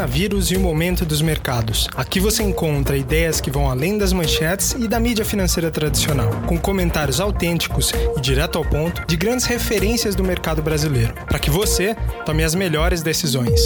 coronavírus e o momento dos mercados. Aqui você encontra ideias que vão além das manchetes e da mídia financeira tradicional, com comentários autênticos e direto ao ponto de grandes referências do mercado brasileiro, para que você tome as melhores decisões.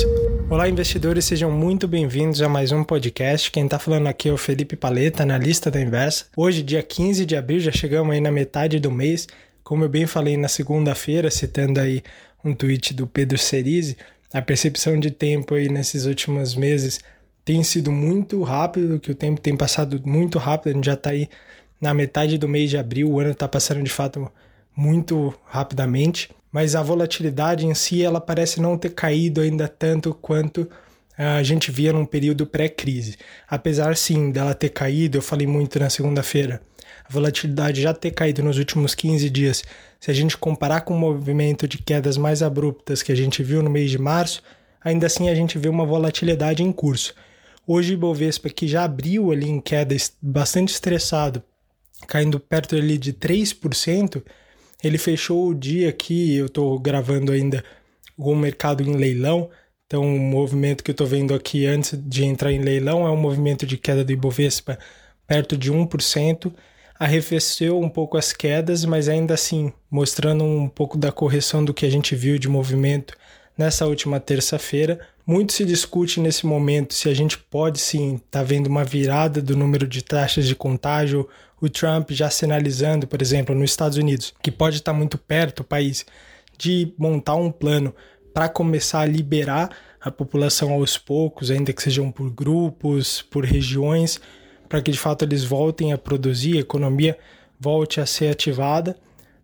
Olá, investidores, sejam muito bem-vindos a mais um podcast. Quem está falando aqui é o Felipe Paleta, analista da Inversa. Hoje, dia 15 de abril, já chegamos aí na metade do mês. Como eu bem falei na segunda-feira, citando aí um tweet do Pedro Cerise, a percepção de tempo aí nesses últimos meses tem sido muito rápido, que o tempo tem passado muito rápido, a gente já está aí na metade do mês de abril, o ano está passando de fato muito rapidamente, mas a volatilidade em si ela parece não ter caído ainda tanto quanto a gente via num período pré-crise. Apesar sim dela ter caído, eu falei muito na segunda-feira, a volatilidade já ter caído nos últimos 15 dias, se a gente comparar com o movimento de quedas mais abruptas que a gente viu no mês de março, ainda assim a gente vê uma volatilidade em curso. Hoje o Ibovespa, que já abriu ali em queda bastante estressado, caindo perto ali de 3%, ele fechou o dia que eu estou gravando ainda o mercado em leilão, então, o movimento que eu estou vendo aqui antes de entrar em leilão é um movimento de queda do Ibovespa perto de 1%, arrefeceu um pouco as quedas, mas ainda assim mostrando um pouco da correção do que a gente viu de movimento nessa última terça-feira. Muito se discute nesse momento se a gente pode sim estar tá vendo uma virada do número de taxas de contágio, o Trump já sinalizando, por exemplo, nos Estados Unidos, que pode estar tá muito perto o país de montar um plano para começar a liberar a população aos poucos, ainda que sejam por grupos, por regiões, para que de fato eles voltem a produzir, a economia volte a ser ativada.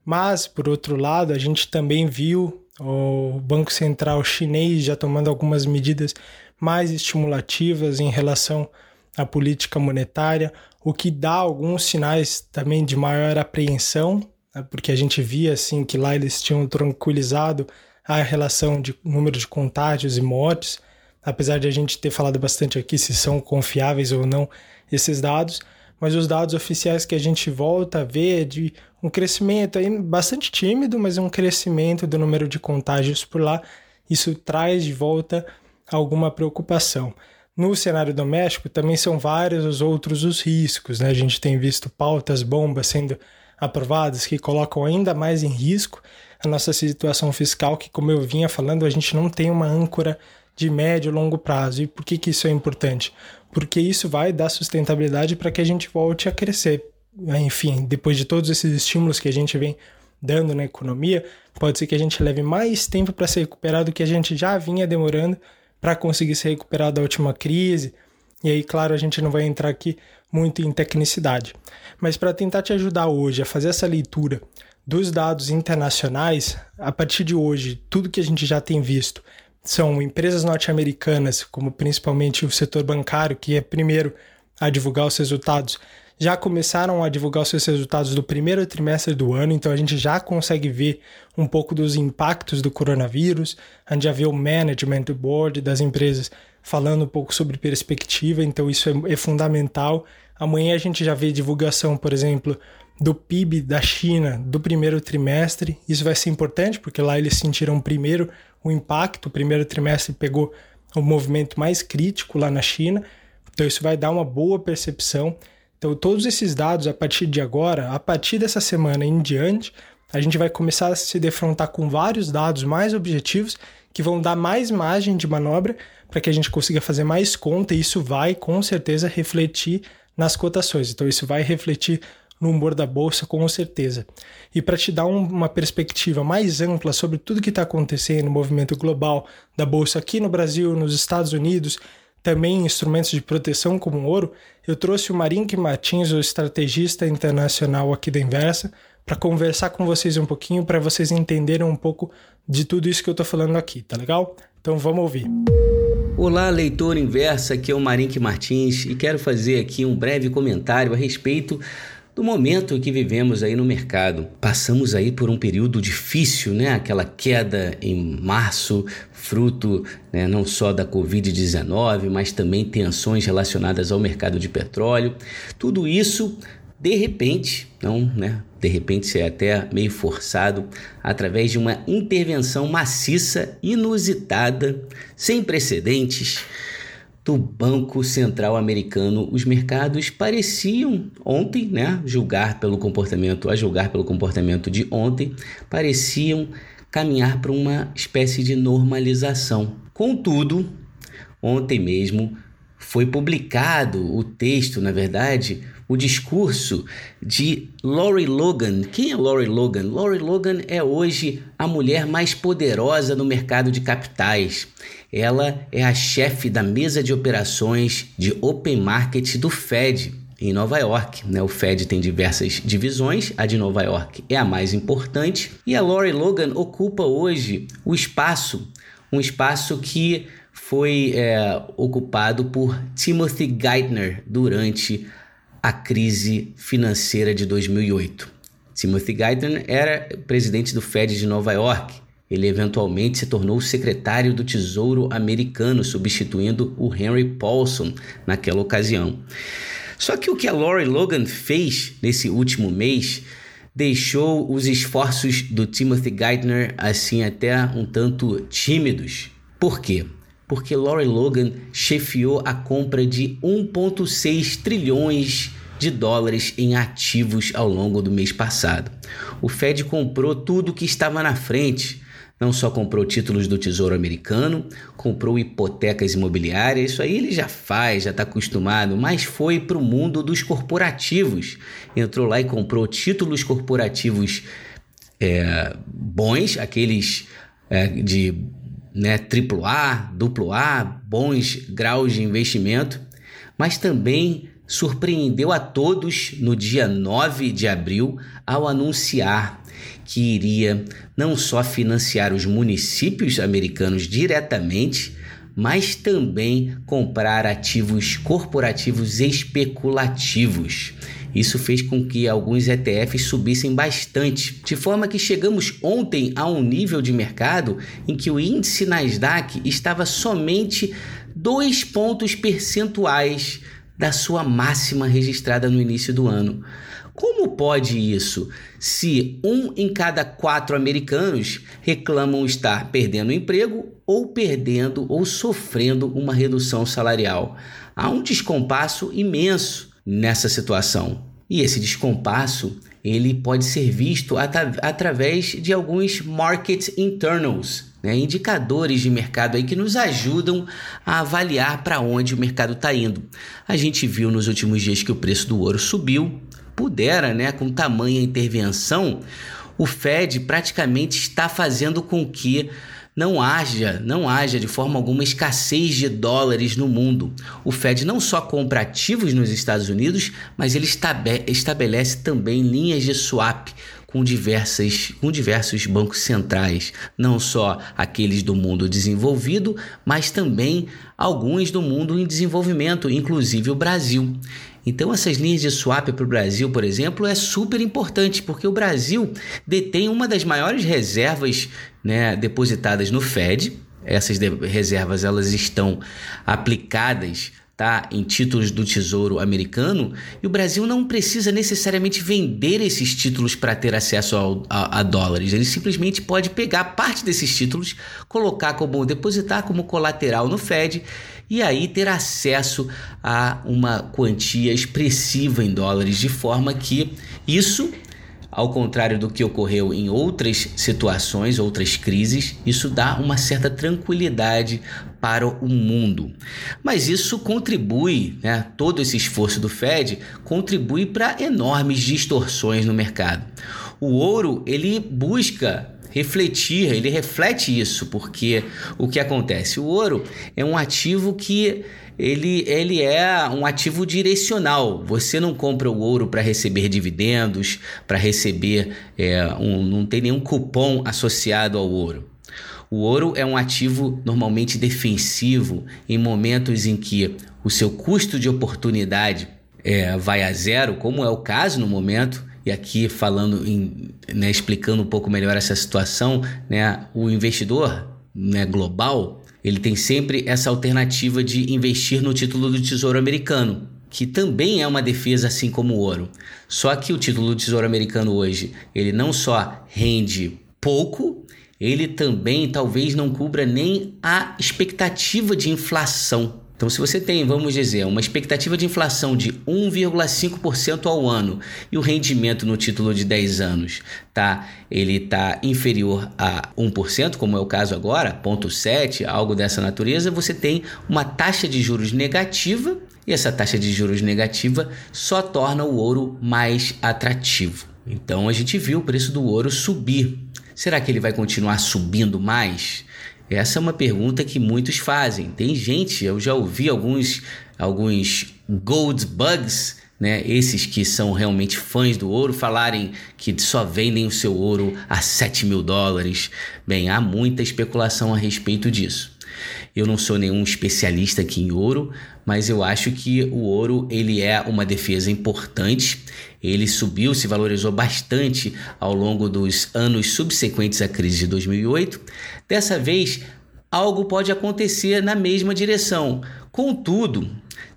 Mas, por outro lado, a gente também viu o Banco Central chinês já tomando algumas medidas mais estimulativas em relação à política monetária, o que dá alguns sinais também de maior apreensão, né, porque a gente via assim que lá eles tinham tranquilizado a relação de número de contágios e mortes, apesar de a gente ter falado bastante aqui se são confiáveis ou não esses dados, mas os dados oficiais que a gente volta a ver é de um crescimento aí bastante tímido, mas um crescimento do número de contágios por lá. Isso traz de volta alguma preocupação. No cenário doméstico também são vários os outros os riscos, né? A gente tem visto pautas bombas sendo aprovadas que colocam ainda mais em risco a nossa situação fiscal, que como eu vinha falando, a gente não tem uma âncora de médio e longo prazo. E por que, que isso é importante? Porque isso vai dar sustentabilidade para que a gente volte a crescer. Enfim, depois de todos esses estímulos que a gente vem dando na economia, pode ser que a gente leve mais tempo para se recuperar do que a gente já vinha demorando para conseguir se recuperar da última crise. E aí, claro, a gente não vai entrar aqui muito em tecnicidade. Mas para tentar te ajudar hoje a fazer essa leitura dos dados internacionais, a partir de hoje, tudo que a gente já tem visto são empresas norte-americanas, como principalmente o setor bancário, que é primeiro a divulgar os resultados, já começaram a divulgar os seus resultados do primeiro trimestre do ano, então a gente já consegue ver um pouco dos impactos do coronavírus. A gente já vê o management do board das empresas falando um pouco sobre perspectiva, então isso é, é fundamental. Amanhã a gente já vê divulgação, por exemplo, do PIB da China do primeiro trimestre. Isso vai ser importante porque lá eles sentiram primeiro o impacto. O primeiro trimestre pegou o movimento mais crítico lá na China. Então isso vai dar uma boa percepção. Então todos esses dados a partir de agora, a partir dessa semana em diante, a gente vai começar a se defrontar com vários dados mais objetivos que vão dar mais margem de manobra para que a gente consiga fazer mais conta e isso vai com certeza refletir nas cotações. Então isso vai refletir no humor da bolsa, com certeza. E para te dar um, uma perspectiva mais ampla sobre tudo que está acontecendo no movimento global da bolsa aqui no Brasil, nos Estados Unidos, também instrumentos de proteção como o ouro, eu trouxe o Marink Martins, o estrategista internacional aqui da Inversa, para conversar com vocês um pouquinho, para vocês entenderem um pouco de tudo isso que eu estou falando aqui, tá legal? Então vamos ouvir. Olá, leitor inversa, aqui é o Marink Martins e quero fazer aqui um breve comentário a respeito do momento que vivemos aí no mercado. Passamos aí por um período difícil, né? Aquela queda em março, fruto né, não só da Covid-19, mas também tensões relacionadas ao mercado de petróleo. Tudo isso de repente, não, né? De repente é até meio forçado, através de uma intervenção maciça, inusitada, sem precedentes, do Banco Central Americano. Os mercados pareciam ontem, né, julgar pelo comportamento, a julgar pelo comportamento de ontem, pareciam caminhar para uma espécie de normalização. Contudo, ontem mesmo foi publicado o texto, na verdade, o discurso de Lori Logan. Quem é Lori Logan? Lori Logan é hoje a mulher mais poderosa no mercado de capitais. Ela é a chefe da mesa de operações de Open Market do Fed em Nova York. Né? O Fed tem diversas divisões, a de Nova York é a mais importante, e a Lori Logan ocupa hoje o espaço, um espaço que foi é, ocupado por Timothy Geithner durante a crise financeira de 2008. Timothy Geithner era presidente do Fed de Nova York. Ele eventualmente se tornou secretário do Tesouro americano, substituindo o Henry Paulson naquela ocasião. Só que o que a Lori Logan fez nesse último mês deixou os esforços do Timothy Geithner assim até um tanto tímidos. Por quê? Porque Lori Logan chefiou a compra de 1,6 trilhões de dólares em ativos ao longo do mês passado. O Fed comprou tudo que estava na frente. Não só comprou títulos do Tesouro Americano, comprou hipotecas imobiliárias, isso aí ele já faz, já está acostumado, mas foi para o mundo dos corporativos. Entrou lá e comprou títulos corporativos é, bons, aqueles é, de né, AAA, A, bons graus de investimento, mas também surpreendeu a todos no dia 9 de abril ao anunciar que iria não só financiar os municípios americanos diretamente, mas também comprar ativos corporativos especulativos. Isso fez com que alguns ETFs subissem bastante, de forma que chegamos ontem a um nível de mercado em que o índice Nasdaq estava somente dois pontos percentuais da sua máxima registrada no início do ano. Como pode isso se um em cada quatro americanos reclamam estar perdendo emprego ou perdendo ou sofrendo uma redução salarial? Há um descompasso imenso nessa situação. E esse descompasso ele pode ser visto at através de alguns market internals, né? indicadores de mercado aí que nos ajudam a avaliar para onde o mercado está indo. A gente viu nos últimos dias que o preço do ouro subiu, pudera, né, com tamanha intervenção, o Fed praticamente está fazendo com que não haja, não haja de forma alguma escassez de dólares no mundo. O Fed não só compra ativos nos Estados Unidos, mas ele estabelece também linhas de swap com, diversas, com diversos bancos centrais, não só aqueles do mundo desenvolvido, mas também alguns do mundo em desenvolvimento, inclusive o Brasil. Então, essas linhas de swap para o Brasil, por exemplo, é super importante, porque o Brasil detém uma das maiores reservas né, depositadas no Fed. Essas reservas elas estão aplicadas tá, em títulos do Tesouro americano e o Brasil não precisa necessariamente vender esses títulos para ter acesso ao, a, a, dólares. Ele simplesmente pode pegar parte desses títulos, colocar como depositar como colateral no Fed e aí ter acesso a uma quantia expressiva em dólares, de forma que isso ao contrário do que ocorreu em outras situações, outras crises, isso dá uma certa tranquilidade para o mundo. Mas isso contribui, né, todo esse esforço do Fed contribui para enormes distorções no mercado. O ouro, ele busca refletir, ele reflete isso, porque o que acontece? O ouro é um ativo que ele, ele é um ativo direcional. Você não compra o ouro para receber dividendos, para receber. É, um, não tem nenhum cupom associado ao ouro. O ouro é um ativo normalmente defensivo em momentos em que o seu custo de oportunidade é, vai a zero, como é o caso no momento. E aqui falando, em, né, explicando um pouco melhor essa situação, né, o investidor né, global ele tem sempre essa alternativa de investir no título do Tesouro Americano, que também é uma defesa assim como o ouro. Só que o título do Tesouro Americano hoje, ele não só rende pouco, ele também talvez não cubra nem a expectativa de inflação. Então, se você tem, vamos dizer, uma expectativa de inflação de 1,5% ao ano e o rendimento no título de 10 anos, tá, ele está inferior a 1%, como é o caso agora, 0,7, algo dessa natureza, você tem uma taxa de juros negativa e essa taxa de juros negativa só torna o ouro mais atrativo. Então, a gente viu o preço do ouro subir. Será que ele vai continuar subindo mais? Essa é uma pergunta que muitos fazem. Tem gente, eu já ouvi alguns, alguns gold bugs, né? Esses que são realmente fãs do ouro, falarem que só vendem o seu ouro a 7 mil dólares. Bem, há muita especulação a respeito disso. Eu não sou nenhum especialista aqui em ouro, mas eu acho que o ouro ele é uma defesa importante. Ele subiu, se valorizou bastante ao longo dos anos subsequentes à crise de 2008. Dessa vez, algo pode acontecer na mesma direção. Contudo,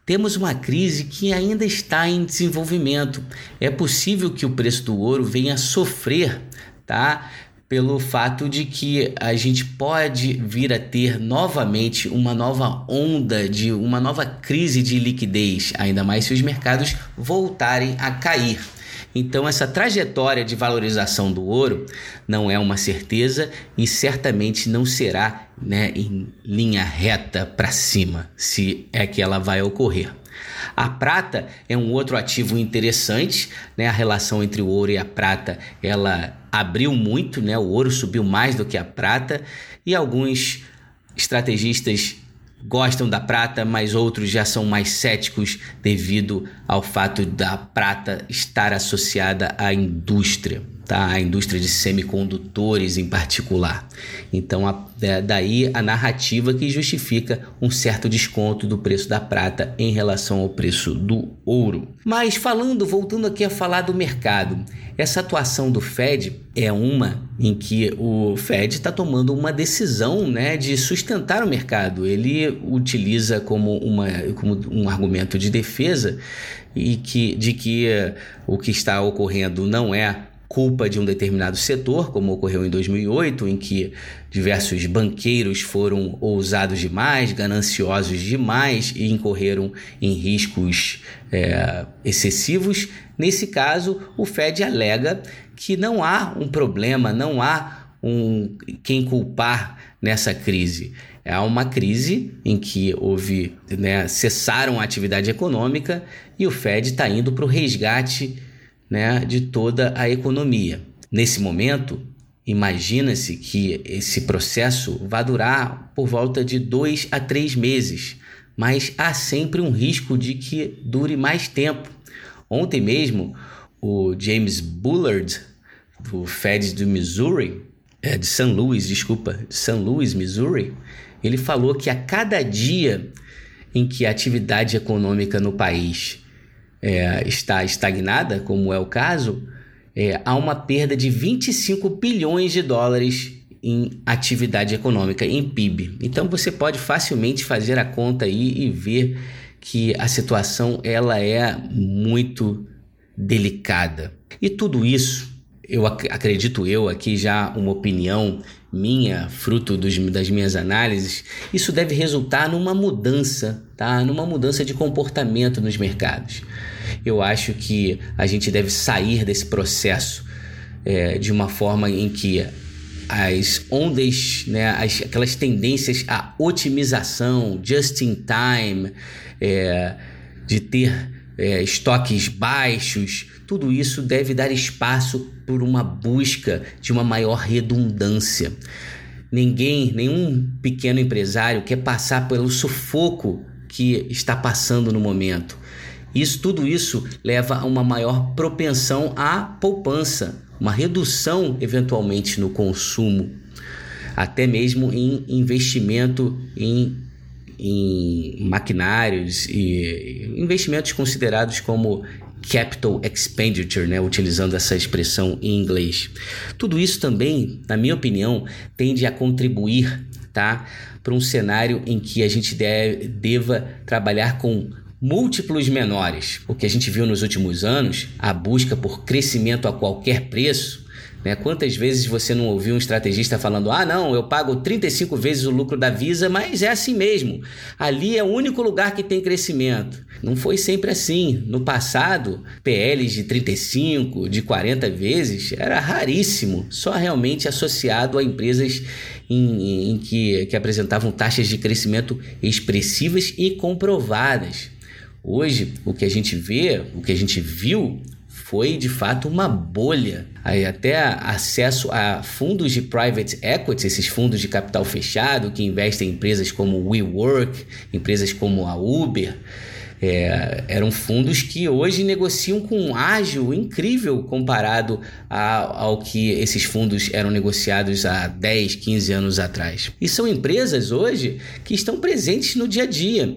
temos uma crise que ainda está em desenvolvimento. É possível que o preço do ouro venha a sofrer, tá? Pelo fato de que a gente pode vir a ter novamente uma nova onda de uma nova crise de liquidez, ainda mais se os mercados voltarem a cair. Então, essa trajetória de valorização do ouro não é uma certeza e certamente não será né, em linha reta para cima, se é que ela vai ocorrer. A prata é um outro ativo interessante, né? A relação entre o ouro e a prata, ela abriu muito, né? O ouro subiu mais do que a prata e alguns estrategistas gostam da prata, mas outros já são mais céticos devido ao fato da prata estar associada à indústria, tá? A indústria de semicondutores em particular. Então, a, é, daí a narrativa que justifica um certo desconto do preço da prata em relação ao preço do ouro. Mas falando, voltando aqui a falar do mercado, essa atuação do Fed é uma em que o Fed está tomando uma decisão né, de sustentar o mercado. Ele utiliza como, uma, como um argumento de defesa e que, de que o que está ocorrendo não é culpa de um determinado setor, como ocorreu em 2008, em que diversos banqueiros foram ousados demais, gananciosos demais e incorreram em riscos é, excessivos. Nesse caso, o Fed alega que não há um problema, não há um quem culpar nessa crise. É uma crise em que houve, né, cessaram a atividade econômica e o Fed está indo para o resgate né, de toda a economia. Nesse momento, imagina-se que esse processo vai durar por volta de dois a três meses, mas há sempre um risco de que dure mais tempo. Ontem mesmo, o James Bullard, do Fed do Missouri, é, de St. Louis, desculpa, de St. Louis, Missouri, ele falou que a cada dia em que a atividade econômica no país é, está estagnada, como é o caso, é, há uma perda de 25 bilhões de dólares em atividade econômica, em PIB. Então você pode facilmente fazer a conta aí e ver que a situação ela é muito delicada. E tudo isso, eu ac acredito eu aqui já uma opinião minha, fruto dos, das minhas análises, isso deve resultar numa mudança, tá? Numa mudança de comportamento nos mercados. Eu acho que a gente deve sair desse processo é, de uma forma em que as ondas, né, as, aquelas tendências à otimização, just in time, é, de ter é, estoques baixos, tudo isso deve dar espaço por uma busca de uma maior redundância. Ninguém, nenhum pequeno empresário quer passar pelo sufoco que está passando no momento. Isso, tudo isso leva a uma maior propensão à poupança, uma redução eventualmente no consumo, até mesmo em investimento em, em maquinários e investimentos considerados como capital expenditure, né, utilizando essa expressão em inglês. Tudo isso também, na minha opinião, tende a contribuir, tá, para um cenário em que a gente deve, deva trabalhar com múltiplos menores. O que a gente viu nos últimos anos, a busca por crescimento a qualquer preço, Né? Quantas vezes você não ouviu um estrategista falando: ah, não, eu pago 35 vezes o lucro da Visa, mas é assim mesmo. Ali é o único lugar que tem crescimento. Não foi sempre assim. No passado, PLs de 35, de 40 vezes era raríssimo, só realmente associado a empresas em, em que, que apresentavam taxas de crescimento expressivas e comprovadas. Hoje, o que a gente vê, o que a gente viu foi de fato uma bolha. Aí até acesso a fundos de private equity, esses fundos de capital fechado que investem em empresas como WeWork, empresas como a Uber. É, eram fundos que hoje negociam com um ágil incrível comparado a, ao que esses fundos eram negociados há 10, 15 anos atrás. E são empresas hoje que estão presentes no dia a dia.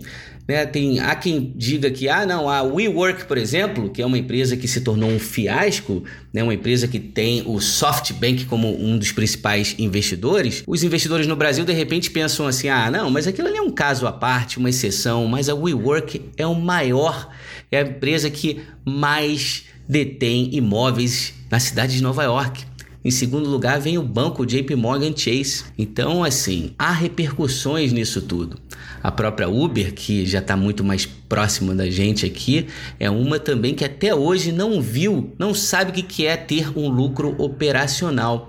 Né? Tem, há quem diga que, ah, não, a WeWork, por exemplo, que é uma empresa que se tornou um fiasco, né? uma empresa que tem o SoftBank como um dos principais investidores, os investidores no Brasil de repente pensam assim: ah, não, mas aquilo ali é um caso à parte, uma exceção, mas a WeWork é o maior, é a empresa que mais detém imóveis na cidade de Nova York. Em segundo lugar, vem o banco JP Morgan Chase. Então, assim, há repercussões nisso tudo. A própria Uber, que já está muito mais próxima da gente aqui, é uma também que até hoje não viu, não sabe o que é ter um lucro operacional.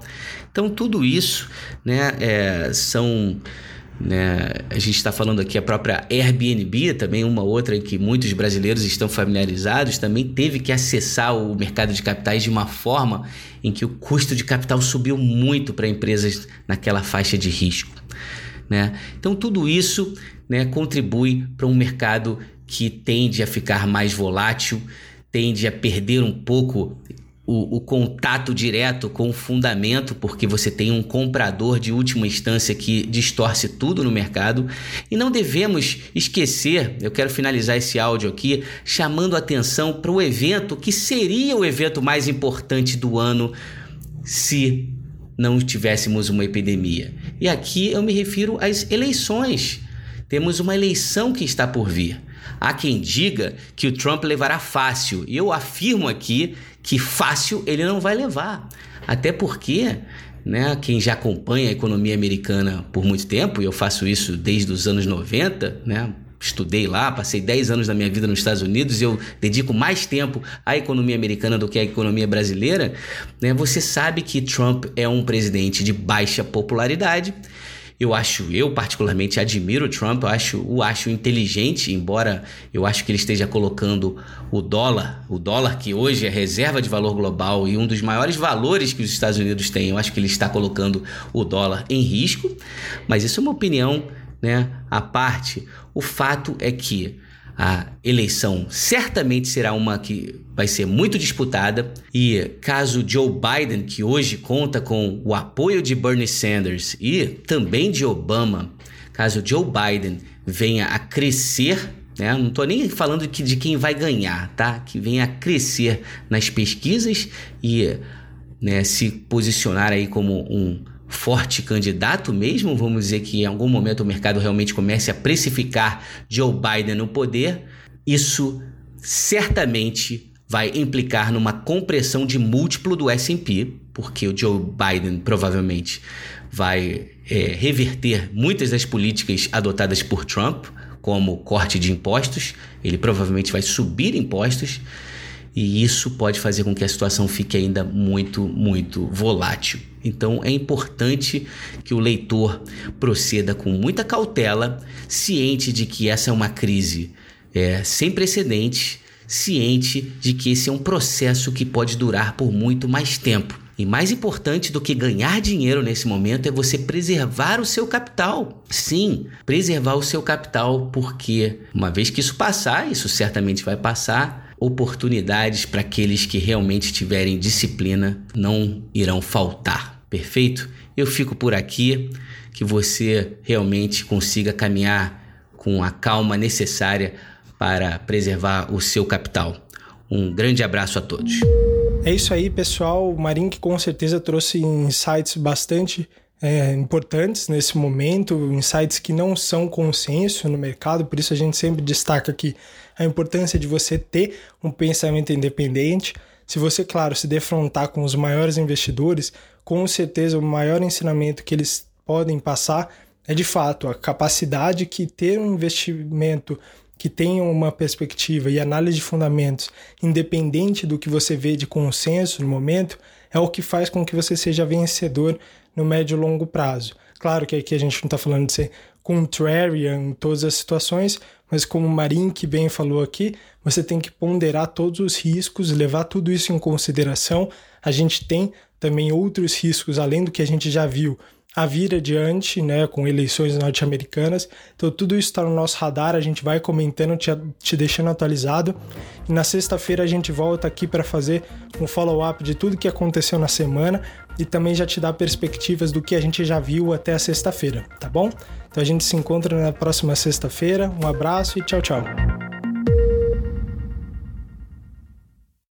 Então, tudo isso né, é, são né? A gente está falando aqui a própria Airbnb, também uma outra em que muitos brasileiros estão familiarizados, também teve que acessar o mercado de capitais de uma forma em que o custo de capital subiu muito para empresas naquela faixa de risco. Né? Então, tudo isso né, contribui para um mercado que tende a ficar mais volátil, tende a perder um pouco o, o, contato direto com o fundamento, porque você tem um comprador de última instância que distorce tudo no mercado. E não devemos esquecer, eu quero finalizar esse áudio aqui, chamando atenção para o evento que seria o evento mais importante do ano se não tivéssemos uma epidemia. E aqui eu me refiro às eleições. Temos uma eleição que está por vir. Há quem diga que o Trump levará fácil, e eu afirmo aqui que fácil ele não vai levar. Até porque, né, quem já acompanha a economia americana por muito tempo, e eu faço isso desde os anos 90, né, estudei lá, passei 10 anos da minha vida nos Estados Unidos e eu dedico mais tempo à economia americana do que à economia brasileira, né, você sabe que Trump é um presidente de baixa popularidade eu acho, eu particularmente admiro o Trump, eu acho, o acho inteligente, embora eu acho que ele esteja colocando o dólar, o dólar que hoje é reserva de valor global e um dos maiores valores que os Estados Unidos têm, eu acho que ele está colocando o dólar em risco, mas isso é uma opinião, né, à parte. O fato é que a eleição certamente será uma que vai ser muito disputada e caso Joe Biden, que hoje conta com o apoio de Bernie Sanders e também de Obama, caso Joe Biden venha a crescer né? Não estou nem falando de quem vai ganhar, tá? Que venha a crescer nas pesquisas e né, se posicionar aí como um forte candidato mesmo, vamos dizer que em algum momento o mercado realmente comece a precificar Joe Biden no poder, isso certamente vai implicar numa compressão de múltiplo do S&P, porque o Joe Biden provavelmente vai é, reverter muitas das políticas adotadas por Trump, como corte de impostos, ele provavelmente vai subir impostos, e isso pode fazer com que a situação fique ainda muito, muito volátil. Então é importante que o leitor proceda com muita cautela, ciente de que essa é uma crise é, sem precedentes, ciente de que esse é um processo que pode durar por muito mais tempo. E mais importante do que ganhar dinheiro nesse momento é você preservar o seu capital. Sim, preservar o seu capital, porque uma vez que isso passar, isso certamente vai passar, oportunidades para aqueles que realmente tiverem disciplina não irão faltar. Perfeito? Eu fico por aqui, que você realmente consiga caminhar com a calma necessária para preservar o seu capital. Um grande abraço a todos. É isso aí, pessoal. O que com certeza trouxe insights bastante é, importantes nesse momento, insights que não são consenso no mercado, por isso a gente sempre destaca aqui a importância de você ter um pensamento independente, Se você, claro, se defrontar com os maiores investidores, com certeza o maior ensinamento que eles podem passar é de fato a capacidade que ter um investimento que tenha uma perspectiva e análise de fundamentos, independente do que você vê de consenso no momento, é o que faz com que você seja vencedor no médio e longo prazo. Claro que aqui a gente não está falando de ser contrarian em todas as situações, mas como o Marin que bem falou aqui, você tem que ponderar todos os riscos, levar tudo isso em consideração. A gente tem também outros riscos além do que a gente já viu a vir adiante, né, com eleições norte-americanas. Então tudo isso está no nosso radar, a gente vai comentando, te, te deixando atualizado. E na sexta-feira a gente volta aqui para fazer um follow-up de tudo que aconteceu na semana e também já te dar perspectivas do que a gente já viu até a sexta-feira, tá bom? Então a gente se encontra na próxima sexta-feira. Um abraço e tchau, tchau.